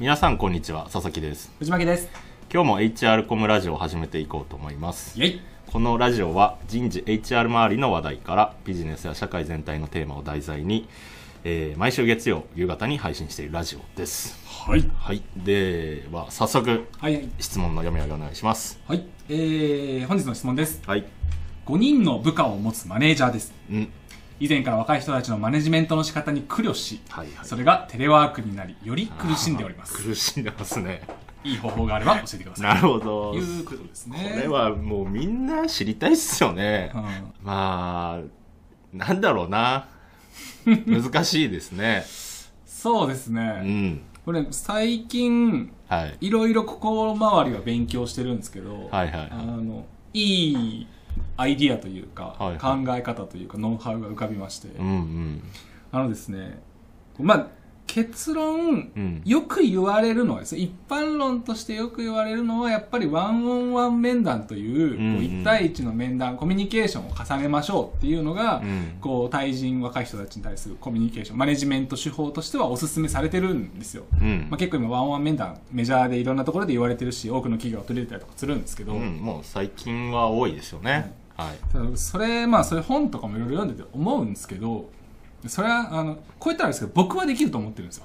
皆さんこんにちは佐々木です。藤巻です。今日も HR コムラジオを始めていこうと思います。イェイ。このラジオは人事 HR 周りの話題からビジネスや社会全体のテーマを題材に、えー毎週月曜夕方に配信しているラジオです。はい。はい。では早速はい。はい質問の読み上げお願いします。はい。えー、本日の質問です。はい。5人の部下を持つマネージャーです。うん以前から若い人たちのマネジメントの仕方に苦慮し、はいはい。それがテレワークになりより苦しんでおります。苦しんでますね。いい方法があれば教えてください。なるほど。ということですね。これはもうみんな知りたいっすよね、うん。まあなんだろうな。難しいですね。そうですうね、ん。これ最近はい。いろいろ心周りは勉強してるんですけど、はいはいはい。あのいいアイディアというか、はいはい。考え方というかノウハウが浮かびまして、うんうん。あのですねまあ結論、うん。よく言われるのはですね一般論としてよく言われるのはやっぱりワンオンワン面談という,、うんうん。こう1対1の面談コミュニケーションを重ねましょうっていうのが、うん。こう対人若い人たちに対するコミュニケーションマネジメント手法としてはお勧めされてるんですよ、うん。まあ、結構今ワンオンワン面談メジャーでいろんなところで言われてるし多くの企業が取り入れたりとかするんですけど、うん、もう最近は多いですよね。はい。それまあそれ本とかもいろいろ読んでて思うんですけどそれはあのこう言ったらですけど僕はできると思ってるんですよ。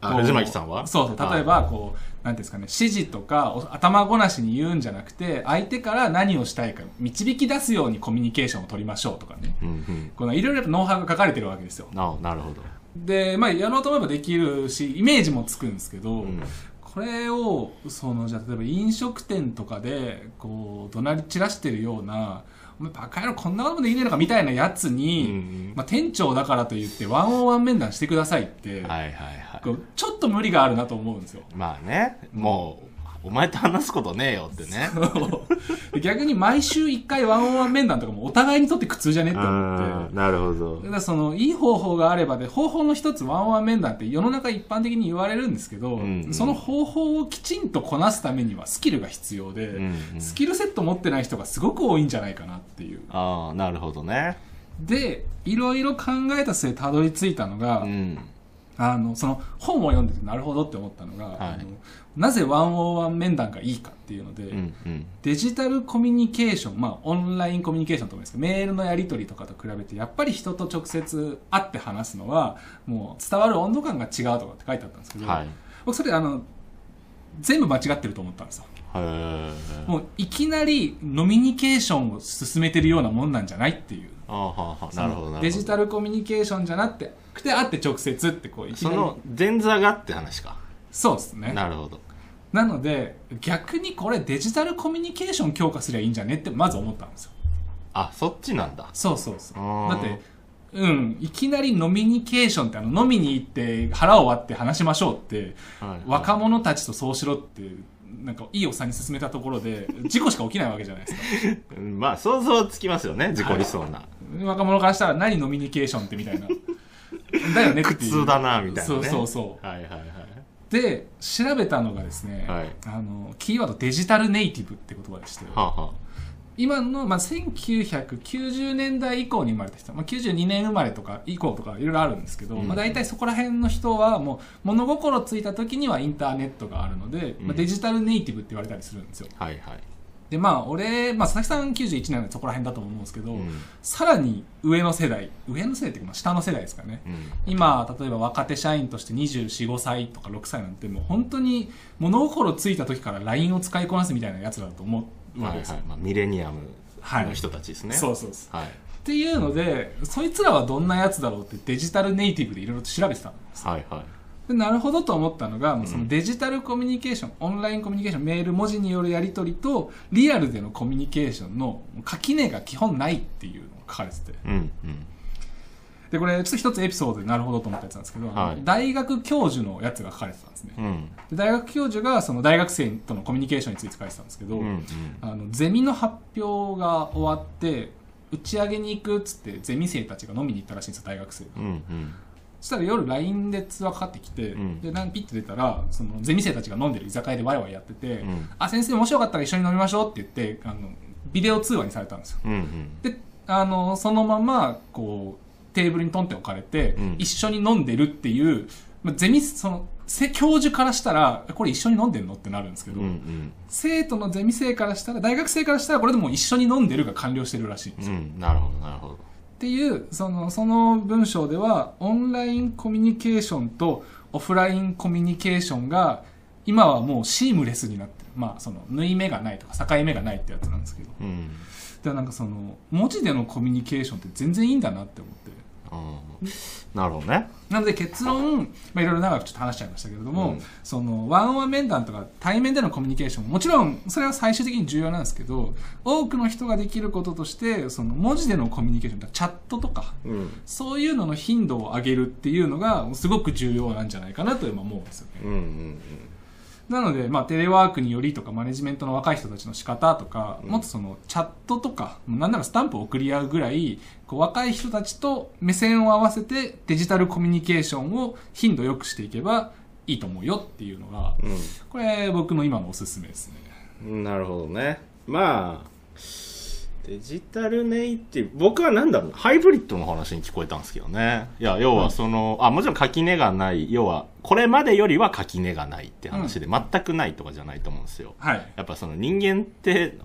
藤巻さんは？そうそう。例えばこうなんですかね指示とかお頭ごなしに言うんじゃなくて相手から何をしたいか導き出すようにコミュニケーションを取りましょうとかね。うんうん。このいろいろノウハウが書かれてるわけですよ。あなるほど。でまあやろうと思えばできるしイメージもつくんですけど、うん。これをそのじゃあ例えば飲食店とかでこう怒鳴り散らしてるような「お前バカ野郎こんなこともできねえのか」みたいなやつに、うんうんまあ、店長だからと言ってワンオンワン面談してくださいって、はいはいはい。ちょっと無理があるなと思うんですよ。まあね、もう、お前と話すことねえよってね。で逆に毎週1回ワンオンワン面談とかもお互いにとって苦痛じゃねって思ってうん。なるほどだ。からそのいい方法があればで方法の一つワンオンワン面談って世の中一般的に言われるんですけど、うんうんその方法をきちんとこなすためにはスキルが必要で、うんうんスキルセット持ってない人がすごく多いんじゃないかなっていうああ、なるほどね。でいろいろ考えた末たどり着いたのが、うん。あのその本を読んでてなるほどって思ったのが、はいあのなぜワンオンワン面談がいいかっていうので、うんうん。デジタルコミュニケーション、まあ、オンラインコミュニケーションと思うんですけど、メールのやり取りとかと比べて、やっぱり人と直接会って話すのは、もう伝わる温度感が違うとかって書いてあったんですけど、はい。僕それ、あの、全部間違ってると思ったんですよ。もういきなりノミニケーションを進めてるようなもんなんじゃないっていう。デジタルコミュニケーションじゃなくて、会って直接ってこう、いきなり。その前座がって話か。そうですね。なるほど。なので、逆にこれデジタルコミュニケーション強化すりゃいいんじゃねってまず思ったんですよ。あ、そっちなんだ。そうそうそうだってうんいきなりノミニケーションってあの飲みに行って腹を割って話しましょうって、はい若者たちとそうしろってなんかいいおっさんに勧めたところで 事故しか起きないわけじゃないですかうん まあ、想像つきますよね。自己理想な。若者からしたら何ノミニケーションってみたいな だよねっていう苦痛だなみたいなねそうそうそうはいはいはい。で調べたのがですね、はい。あのキーワードデジタルネイティブって言葉でして、はあは今の、まあ、1990年代以降に生まれた。人、まあ、92年生まれとか以降とかいろいろあるんですけど、うん。まあ、大体そこら辺の人はもう物心ついた時にはインターネットがあるので、まあ、うん。デジタルネイティブって言われたりするんですよ。あ。はいはい。でまあ俺、まあ、佐々木さん91年でそこら辺だと思うんですけど、うん。さらに上の世代上の世代っていうかまあ下の世代ですかね、うん。今例えば若手社員として245歳とか6歳なんてもう本当に物心ついた時から LINE を使いこなすみたいなやつだと思うわけですよ、はいはい。まあ、ミレニアムの人たちですね。そうそうそう。はい。っていうのでそいつらはどんなやつだろうってデジタルネイティブでいろいろと調べてたんですはいはい。でなるほどと思ったのが、もうんのデジタルコミュニケーションオンラインコミュニケーションメール文字によるやり取りとリアルでのコミュニケーションの垣根が基本ないっていうのが書かれててうんうん。でこれちょっと一つエピソードでなるほどと思ったやつなんですけど、はい大学教授のやつが書かれてたんですね、うん。で大学教授がその大学生とのコミュニケーションについて書いてたんですけど、うんうん。あのゼミの発表が終わって打ち上げに行くっつってゼミ生たちが飲みに行ったらしいんですよ大学生がうんうん。そしたら夜 LINE で通話かかってきて、うん。でなんピッて出たらそのゼミ生たちが飲んでる居酒屋でワイワイやってて、うん。あ先生もしよかったら一緒に飲みましょうって言ってあのビデオ通話にされたんですよ。うんうん。であのそのままこうテーブルにトンって置かれて、うん。一緒に飲んでるっていう、まあ、ゼミそのせ教授からしたら、これ一緒に飲んでんのってなるんですけど、うんうん。生徒のゼミ生からしたら、大学生からしたら、これでもう一緒に飲んでるが完了してるらしいんですよ。うんなるほどなるほどっていうそのその文章ではオンラインコミュニケーションとオフラインコミュニケーションが今はもうシームレスになってるまあその縫い目がないとか境目がないってやつなんですけど。うん。でなんかその文字でのコミュニケーションって全然いいんだなって思ってうん。なるほどね。なので結論、まあ、いろいろ長くちょっと話しちゃいましたけれども、うん。そのワンオンワン面談とか対面でのコミュニケーションもちろんそれは最終的に重要なんですけど多くの人ができることとしてその文字でのコミュニケーションチャットとかうん。そういうのの頻度を上げるっていうのがすごく重要なんじゃないかなと今思うんですよね。うんうんなので、まあ、テレワークによりとかマネジメントの若い人たちの仕方とか、うん。もっとそのチャットとかなんならスタンプを送り合うぐらいこう若い人たちと目線を合わせてデジタルコミュニケーションを頻度よくしていけばいいと思うよっていうのがうん。これ僕の今のおすすめですね。うんなるほどね。まあデジタルネイティブ僕はなんだろうハイブリッドの話に聞こえたんですけどねいや要はその、あもちろん垣根がない要はこれまでよりは垣根がないって話で、全くないとかじゃないと思うんですよはい。やっぱその人間って、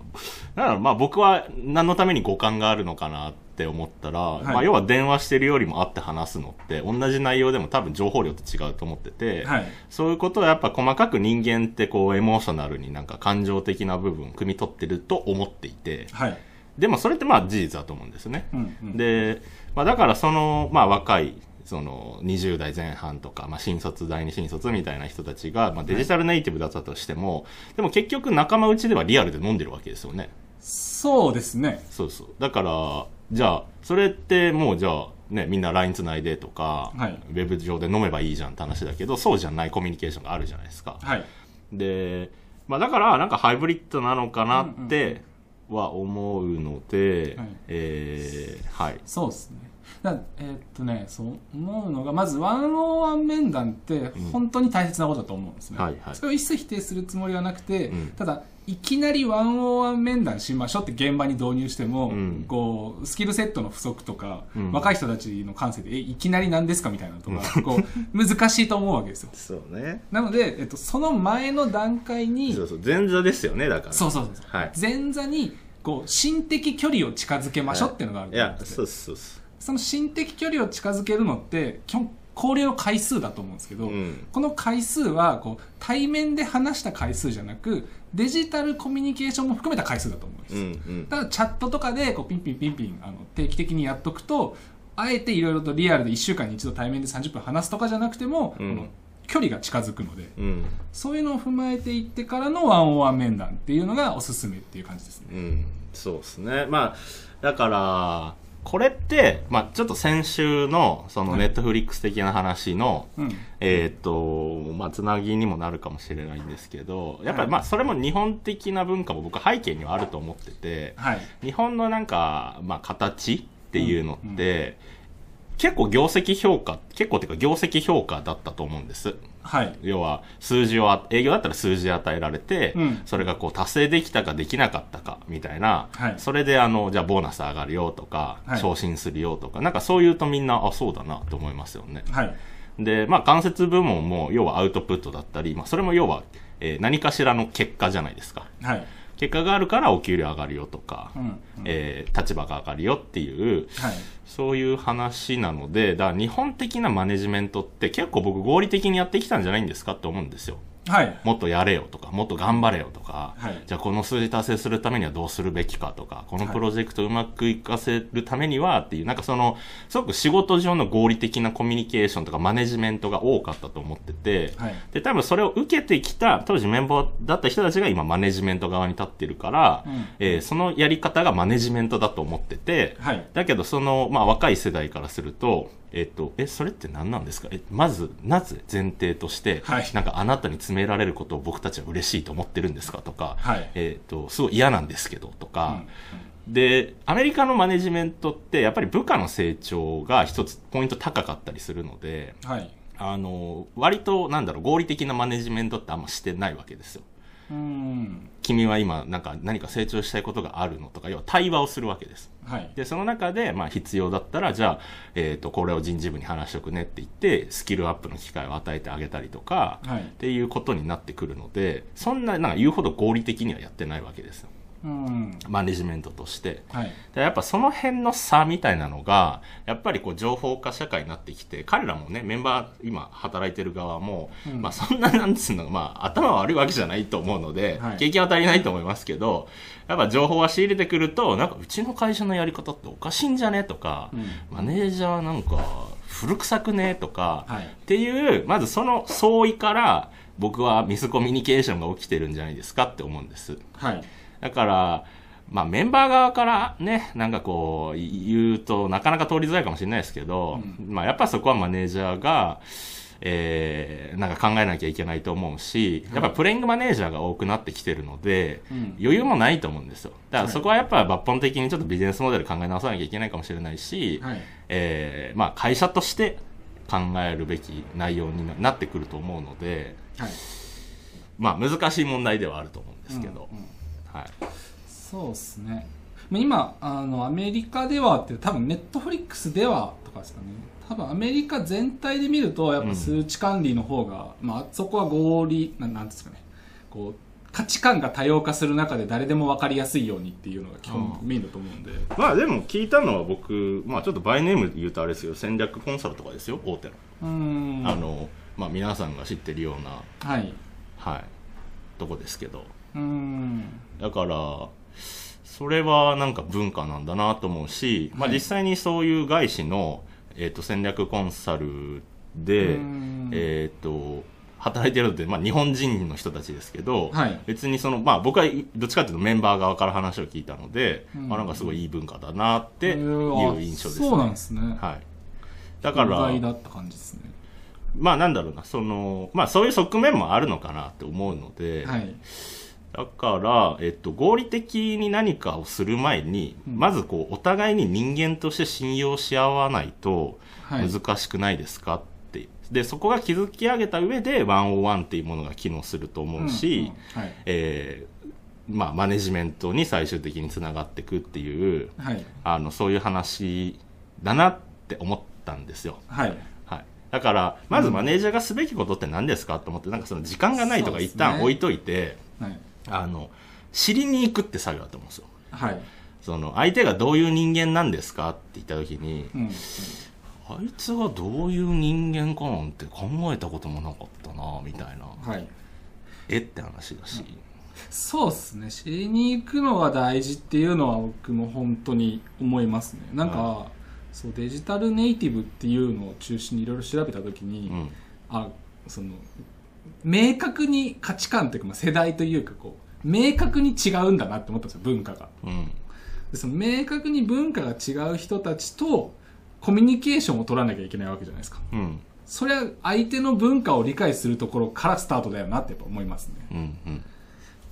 なんだろう、まあ僕は何のために五感があるのかなって思ったら、いまあ要は電話してるよりも会って話すのって、同じ内容でも多分情報量って違うと思ってて、はい。そういうことはやっぱ細かく人間ってこうエモーショナルになんか感情的な部分を汲み取ってると思っていて、はい。でもそれってまあ事実だと思うんですね。うんうん、で、まあ、だからその、まあ、若いその20代前半とか、まあ、新卒第二新卒みたいな人たちが、まあ、デジタルネイティブだったとしても、でも結局仲間内ではリアルで飲んでるわけですよね。そうですね。そうそう。だからじゃあそれってもうじゃあね、みんな LINE つないでとか、はい。ウェブ上で飲めばいいじゃんって話だけどそうじゃないコミュニケーションがあるじゃないですか。はい。で、まあ、だからなんかハイブリッドなのかなっては思うので、はいえーはいそうですね。だえーっとね、そう思うのが、まず、ワンオンワン面談って本当に大切なことだと思うんですね。はいはい。それを一切否定するつもりはなくて、うん。ただ、いきなりワンオンワン面談しましょうって現場に導入しても、うん。こう、スキルセットの不足とか、うん。若い人たちの感性で、え、いきなり何ですかみたいなのとか、こう、難しいと思うわけですよ。そうね。なので、えっと、その前の段階に、そうそう前座ですよねだから。そうそうそう、はい。前座に、こう、心的距離を近づけましょうっていうのがあるいと思っててやそうそうそその心的距離を近づけるのって基本交流の回数だと思うんですけど、う、うん、この回数はこう対面で話した回数じゃなくデジタルコミュニケーションも含めた回数だと思うんです、うんうん。だからチャットとかでこうピンピンピンピンあの定期的にやっとくとあえていろいろとリアルで1週間に一度対面で30分話すとかじゃなくても、うん。この距離が近づくのでうん。そういうのを踏まえていってからのワンオンワン面談っていうのがおすすめっていう感じですね。うん。そうですね。まあだからこれって、まあ、ちょっと先週のそのはい。ネットフリックス的な話の、うん。えーっとまあつなぎにもなるかもしれないんですけどやっぱはい。りまあそれも日本的な文化も僕は背景にはあると思っててはい。日本のなんか、まあ、形っていうのうんって、結構業績評価結構っていうか業績評価だったと思うんです。はい。要は数字をあ営業だったら数字与えられて、うん。それがこう達成できたかできなかったかみたいな、はい。それであのじゃあボーナス上がるよとか、はい。昇進するよとかなんかそう言うとみんなあそうだなと思いますよね。はい。でまあ間接部門も要はアウトプットだったり、まあ、それも要は、えー何かしらの結果じゃないですか。はい結果があるからお給料上がるよとか、うんうんえー立場が上がるよっていうはいそういう話なので、だから日本的なマネジメントって結構僕合理的にやってきたんじゃないんですかって思うんですよ。はい。もっとやれよとか、もっと頑張れよとか、はい。じゃあこの数字達成するためにはどうするべきかとか、このプロジェクトうまくいかせるためにはっていう、なんかその、すごく仕事上の合理的なコミュニケーションとかマネジメントが多かったと思ってて、はい。で、多分それを受けてきた当時メンバーだった人たちが今マネジメント側に立ってるから、うん。えーそのやり方がマネジメントだと思ってて、はい。だけどその、まあ、若い世代からすると、えっと、え、それって何なんですか？え、まず、なぜ前提として、はい。なんかあなたに詰められることを僕たちは嬉しいと思ってるんですかとか、はい。えっと、すごい嫌なんですけどとうんか、で、アメリカのマネジメントって、やっぱり部下の成長が一つポイント高かったりするので、はい。あの、割と、なんだろう、合理的なマネジメントってあんましてないわけですよ。うん。君は今なんか何か成長したいことがあるのとか要は対話をするわけですはい。でその中で、まあ、必要だったらじゃあ、えー、とこれを人事部に話しとくねって言ってスキルアップの機会を与えてあげたりとか、はい。っていうことになってくるのでそんななんか言うほど合理的にはやってないわけですようん。マネジメントとして。はい。でやっぱその辺の差みたいなのがやっぱりこう情報化社会になってきて彼らもねメンバー今働いてる側も、うん。まあ、そんななんつうの、まあ、頭悪いわけじゃないと思うので、はい。経験は足りないと思いますけどやっぱ情報は仕入れてくるとなんかうちの会社のやり方っておかしいんじゃねとか、うん。マネージャーなんか古臭くねとか、はい。っていうまずその相違から僕はミスコミュニケーションが起きてるんじゃないですかって思うんです。はいだから、まあメンバー側からね、なんかこう言うとなかなか通りづらいかもしれないですけど、まあやっぱそこはマネージャーが、えー、なんか考えなきゃいけないと思うし、やっぱプレイングマネージャーが多くなってきてるので、うん。余裕もないと思うんですよ。だからそこはやっぱ抜本的にちょっとビジネスモデル考え直さなきゃいけないかもしれないし、はい。えーまあ会社として考えるべき内容にななってくると思うので、はい。まあ難しい問題ではあると思うんですけど、うんうんはい。そうですね。まあ今あのアメリカではって多分ネットフリックスではとかですかね。多分アメリカ全体で見るとやっぱ数値管理の方が、まあそこは合理ななんですかね。こう価値観が多様化する中で誰でも分かりやすいようにっていうのが基本メインだと思うんで、まあでも聞いたのは僕、まあちょっとバイネームで言うとあれですよ、戦略コンサルとかですよ、大手の。うーん。あの、まあ皆さんが知ってるような、はい。はい、とこですけど。うーん。だから、それはなんか文化なんだなと思うし、まあはい。実際にそういう外資の、えっ、と、戦略コンサルで、うん。えっ、と、働いてるのって、まあ日本人の人たちですけど、はい。別にその、まあ僕はどっちかというとメンバー側から話を聞いたので、うん。まあなんかすごいいい文化だなっていう印象ですね。そうなんですね。はい。だから意外、だった感じですね。まあなんだろうな、その、まあそういう側面もあるのかなって思うので、はいだから、えっと、合理的に何かをする前に、うん。まずこう、お互いに人間として信用し合わないとはい。難しくないですかって。で、そこが築き上げた上で、101っていうものが機能すると思うし、うんうんはい。えーまあ、マネジメントに最終的につながっていくっていう、はい。あの、そういう話だなって思ったんですよ。はい。はい。だから、まずマネージャーがすべきことって何ですかと思って、なんかその時間がないとか一旦置いといて、はいあの、知りに行くって作業だと思うんですよ。はいその、相手がどういう人間なんですかって言った時に、うんあいつがどういう人間かなんて考えたこともなかったな、みたいな。はいえって話だし。そうですね知りに行くのは大事っていうのは僕も本当に思いますねなんか、はそうデジタルネイティブっていうのを中心にいろいろ調べた時に、うん。あその明確に価値観というか、まあ、世代というかこう明確に違うんだなって思ったんですよ文化がうん。でその明確に文化が違う人たちとコミュニケーションを取らなきゃいけないわけじゃないですかうん。それは相手の文化を理解するところからスタートだよなってやっぱ思いますねうん。うん。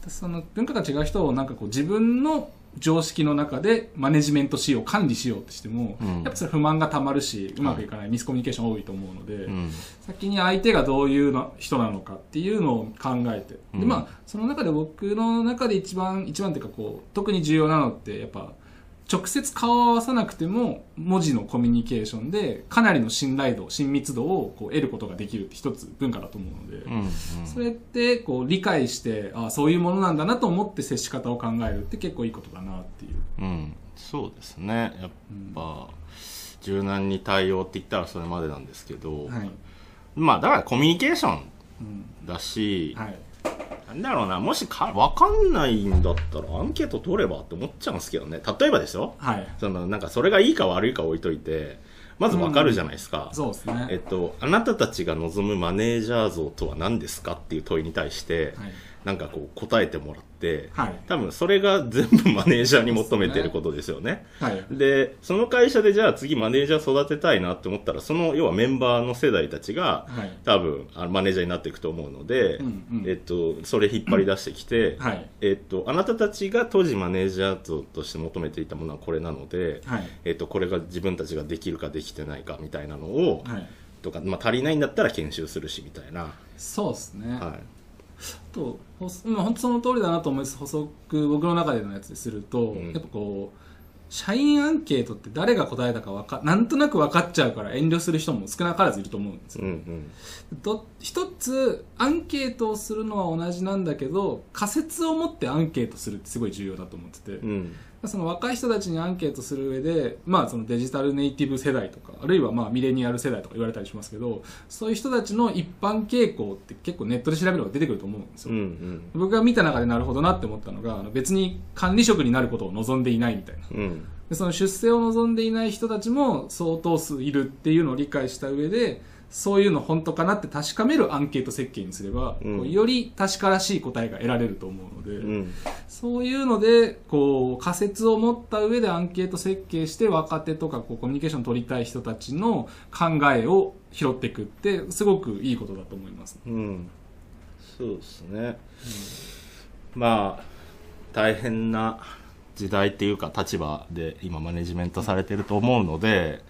でその文化が違う人をなんかこう自分の常識の中でマネジメントしよう管理しようとしても、うん。やっぱそれ不満がたまるしうまくいかない、ミスコミュニケーション多いと思うので、うん。先に相手がどういうの人なのかっていうのを考えて、うん。でまあその中で僕の中で一番一番っていうかこう特に重要なのってやっぱ直接顔を合わさなくても文字のコミュニケーションでかなりの信頼度親密度をこう得ることができるって一つ文化だと思うので、うん。それってこう理解してあそういうものなんだなと思って接し方を考えるって結構いいことだなっていう。うん。そうですね。やっぱ、柔軟に対応って言ったらそれまでなんですけど、はいまあだからコミュニケーションうんだし、はいなんだろうな、もしか、わかんないんだったらアンケート取ればって思っちゃうんですけどね。例えばですよ。はい、その、なんかそれがいいか悪いか置いといて、まずわかるじゃないですか。そうですね、えっと、あなたたちが望むマネージャー像とは何ですかっていう問いに対して、はいなんかこう答えてもらって、はい。多分それが全部マネージャーに求めてることですよね。はい。で、その会社でじゃあ次マネージャー育てたいなって思ったら、その要はメンバーの世代たちが、はい。多分あのマネージャーになっていくと思うので、うんうん。えっと、それ引っ張り出してきて、はい。えっと、あなたたちが当時マネージャー像として求めていたものはこれなので、はい。えっと、これが自分たちができるかできてないかみたいなのを、はい。とか、まあ、足りないんだったら研修するしみたいな、そうですね、はい、とほまあ本当その通りだなと思います補足僕の中でのやつですると、うん。やっぱこう社員アンケートって誰が答えたかわかなんとなく分かっちゃうから遠慮する人も少なからずいると思うんですよ。うんうん。ど一つアンケートをするのは同じなんだけど仮説を持ってアンケートするってすごい重要だと思ってて、うんその若い人たちにアンケートする上で、まあ、そのデジタルネイティブ世代とかあるいはまあミレニアル世代とか言われたりしますけどそういう人たちの一般傾向って結構ネットで調べるのが出てくると思うんですうよ、ん。僕が見た中でなるほどなって思ったのがあの別に管理職になることを望んでいないみたいな。うん。でその出世を望んでいない人たちも相当数いるっていうのを理解した上でそういうの本当かなって確かめるアンケート設計にすれば、うん。より確からしい答えが得られると思うので、うん。そういうのでこう仮説を持った上でアンケート設計して若手とかこうコミュニケーション取りたい人たちの考えを拾っていくってすごくいいことだと思います。うん。そうですね、まあ大変な時代っていうか立場で今マネジメントされてると思うので、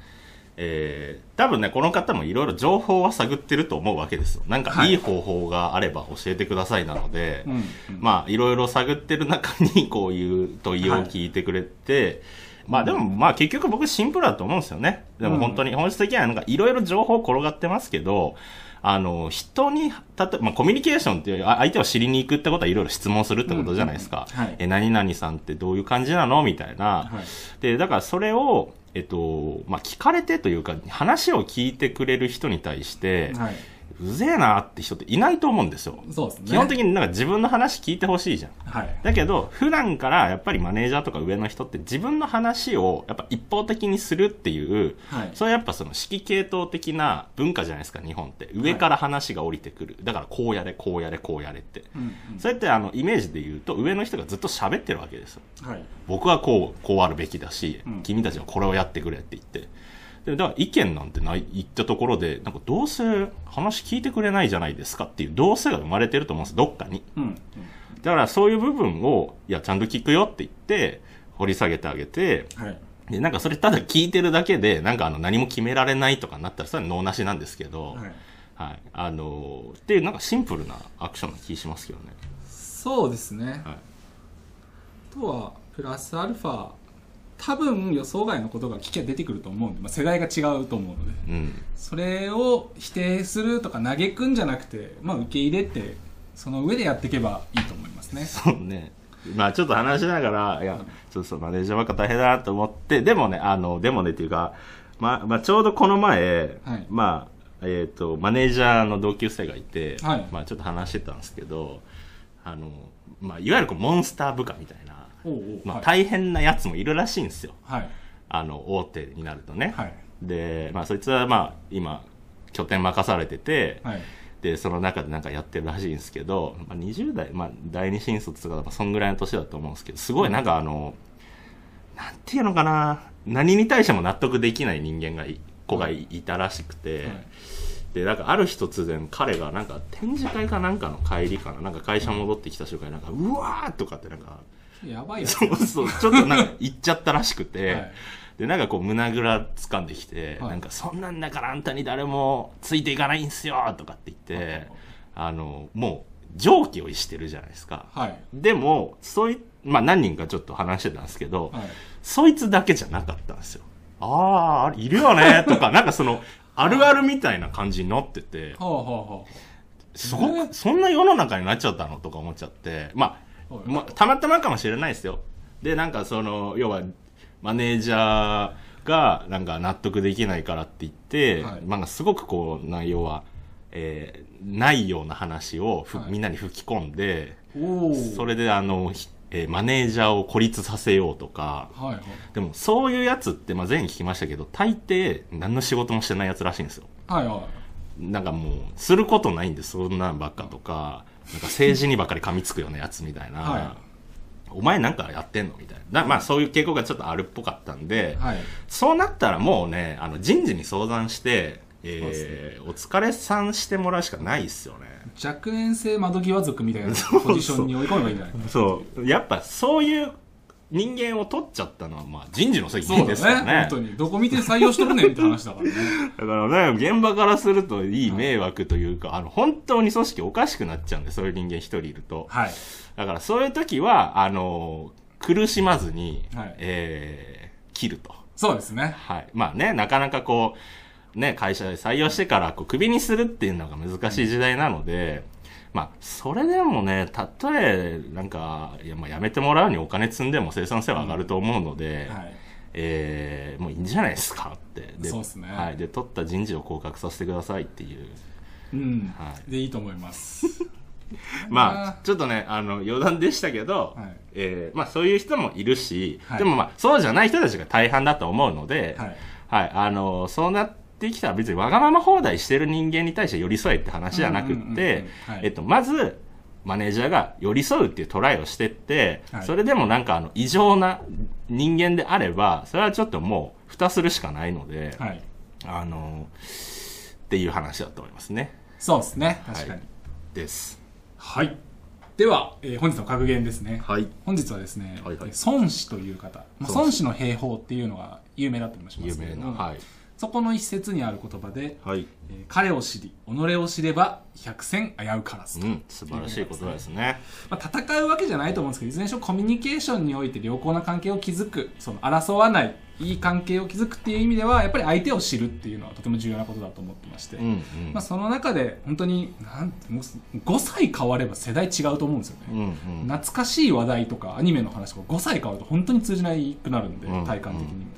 えー多分ねこの方もいろいろ情報は探ってると思うわけですよ。なんかはい。いい方法があれば教えてくださいなので、うんうん。まあいろいろ探ってる中にこういう問いを聞いてくれて、まあでもまあ結局僕シンプルだと思うんですよね。でも本当に本質的にはなんかいろいろ情報転がってますけど、あの、人に、たとまあコミュニケーションっていう、あ相手を知りに行くってことはいろいろ質問するってことじゃないですか。うん。うん。はい。え、何々さんってどういう感じなの？みたいな。はい。で、だからそれを、えっと、まあ聞かれてというか、話を聞いてくれる人に対して、はい。うぜえなって人っていないと思うんですよ。そうですね基本的になんか自分の話聞いてほしいじゃん。はいだけど、普段からやっぱりマネージャーとか上の人って自分の話をやっぱ一方的にするっていう、はいそれやっぱその指揮系統的な文化じゃないですか、日本って。上から話が降りてくる。だからこうやれ、こうやれ、こうやれって。うんそれってあの、イメージで言うと、上の人がずっと喋ってるわけですよ。うんはい僕はこう、こうあるべきだし、うん君たちはこれをやってくれって言って。でだから意見なんてない言ったところで、なんかどうせ話聞いてくれないじゃないですかっていうどうせが生まれてると思うんです、どっかに。うんうんだからそういう部分を、いや、ちゃんと聞くよって言って、掘り下げてあげて、はいで、なんかそれただ聞いてるだけで、なんかあの何も決められないとかになったら、それは脳なしなんですけど、はいはい。あのーっていうなんかシンプルなアクションな気しますけどね。そうですね、はい。あとはプラスアルファ多分予想外のことが聞きゃ出てくると思うんで、まあ、世代が違うと思うので。うん。それを否定するとか嘆くんじゃなくて、まあ、受け入れてその上でやっていけばいいと思いますね。そうね。まあちょっと話しながら、いや、ちょっとマネージャーばっか大変だなと思って、でもね、あの、でもねっていうか、まあ、まあちょうどこの前、はい。まあ、えっ、と、マネージャーの同級生がいて、はい。まあちょっと話してたんですけど、あの、まあいわゆるこうモンスター部下みたいな、まあはい。大変なやつもいるらしいんですよ。はい。あの、大手になるとね。はい。で、まあそいつはまあ今、拠点任されてて、はい。で、その中でなんかやってるらしいんですけど、まあ、20代、まあ、第二新卒とか、まあ、そんぐらいの年だと思うんですけど、すごいなんかあの、なんていうのかな、何に対しても納得できない人間がい、子がいいたらしくて、はい。で、なんかある日突然彼がなんか展示会かなんかの帰りかな、なんか会社戻ってきた瞬間になんか、うわーとかってなんか、やばいやつそうそう、ちょっとなんか言っちゃったらしくて、はい。で、なんかこう胸ぐら掴んできて、はい。なんかそんなんだからあんたに誰もついていかないんすよとかって言って、はい。あの、もう常軌を逸してるじゃないですか。はい。でも、そうい、まあ何人かちょっと話してたんですけど、はい。そいつだけじゃなかったんですよ。ああ、いるよねとか、なんかその、あるあるみたいな感じになってて、はあはあはそ、そんな世の中になっちゃったのとか思っちゃって、まあ、はいまあ、たまたまかもしれないですよ。で、なんかその、要は、マネージャーが、なんか納得できないからって言って、はい。なんかすごくこう、内容は、えーないような話をふ、はい。みんなに吹き込んで、それであの、ひえーマネージャーを孤立させようとか、はいはい。でもそういうやつって、まあ、前に聞きましたけど、大抵何の仕事もしてないやつらしいんですよ。はいはい。なんかもう、することないんで、そんなんばっかとか、なんか政治にばっかり噛みつくようなやつみたいな、はお前なんかやってんのみたいな。だまあそういう傾向がちょっとあるっぽかったんで、はい。そうなったらもうね、あの人事に相談して、えーお疲れさんしてもらうしかないっすよね。若年性窓際族みたいなポジションに追い込めばいいんじゃない？そう。やっぱそういう人間を取っちゃったのは、まあ、人事の責任ですからねね。本当にどこ見て採用しとるねんって話だからね だからね、現場からするといい迷惑というか、あの、本当に組織おかしくなっちゃうんで、そういう人間一人いると。はいだからそういう時は、あの、苦しまずに、はいえー、切ると。そうですねはい。まあね、なかなかこう、ね、会社で採用してから、こう、クビにするっていうのが難しい時代なので、まあ、それでもね、たとえ、なんか、いや、まあ、辞めてもらうにお金積んでも生産性は上がると思うので、はい。えー、もういいんじゃないですかって。そうっすね。はい。で、取った人事を降格させてくださいっていう。うん、はい。でいいと思います。まあ、ちょっとね、あの、余談でしたけど、はい。えーまあ、そういう人もいるし、はい。でもまあ、そうじゃない人たちが大半だと思うので、はい。はい、あの、そうなってきたら別にわがまま放題してる人間に対して寄り添えって話じゃなくってはい、えっと、まず、マネージャーが寄り添うっていうトライをしてって、はいそれでもなんかあの、異常な人間であれば、それはちょっともう、蓋するしかないので、はいあの、っていう話だと思いますね。そうですね確かにです。はい、では、えー本日の格言ですねはい。本日はですね、はいはい孫子という方、まあ、孫子の兵法っていうのが有名だったりもしま有名な。はい。そこの一節にある言葉で、はい。えー彼を知り己を知れば百戦危うからずと、うん、素晴らしい言葉ですね。まあ、戦うわけじゃないと思うんですけどいずれにしろコミュニケーションにおいて良好な関係を築くその争わないいい関係を築くっていう意味ではやっぱり相手を知るっていうのはとても重要なことだと思ってまして、うんうん。まあ、その中で本当になんてもう5歳変われば世代違うと思うんですよね、うんうん。懐かしい話題とかアニメの話とか5歳変わると本当に通じないくなるんで、うん体感的にも。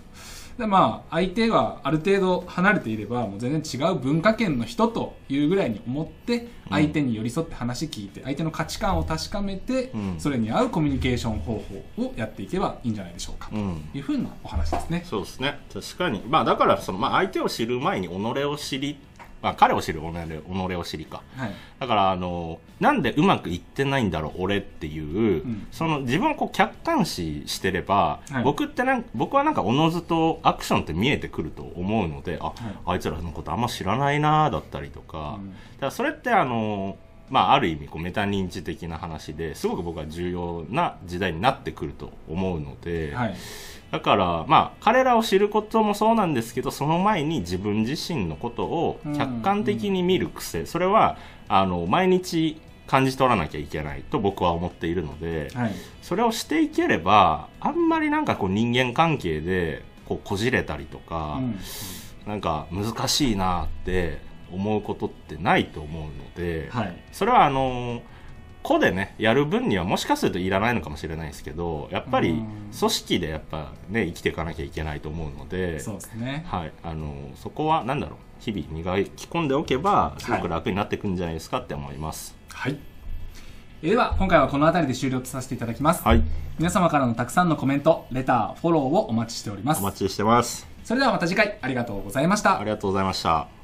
でまあ相手がある程度離れていればもう全然違う文化圏の人というぐらいに思って相手に寄り添って話聞いて相手の価値観を確かめて、うんそれに合うコミュニケーション方法をやっていけばいいんじゃないでしょうか、うん。というふうなお話ですね。そうですね。確かに。まあだから、その、まあ相手を知る前に己を知り、あ、彼を知る己己を知りか。はい。だから、あの、なんでうまくいってないんだろう、俺っていう、ん。その自分をこう客観視してれば、はい。僕ってなん僕はなんかおのずとアクションって見えてくると思うので、あ、い。あいつらのことあんま知らないなだったりとか、うん。だからそれってあの、まあある意味こうメタ認知的な話ですごく僕は重要な時代になってくると思うので、はいだから、まあ、彼らを知ることもそうなんですけど、その前に自分自身のことを客観的に見る癖、それは、あの、毎日感じ取らなきゃいけないと僕は思っているので、はい。それをしていければ、あんまりなんかこう人間関係で、こうこじれたりとか、うん。なんか難しいなって思うことってないと思うので、はい。それはあの個でねやる分にはもしかするといらないのかもしれないですけどやっぱりうん。組織でやっぱね生きていかなきゃいけないと思うのでそうですね。はい、あのそこはなんだろう。日々磨き込んでおけばすごく楽になっていくんじゃないですかって思います。はい。えーでは今回はこの辺りで終了とさせていただきます、はい。皆様からのたくさんのコメントレターフォローをお待ちしております。お待ちしてます。それではまた次回ありがとうございました。ありがとうございました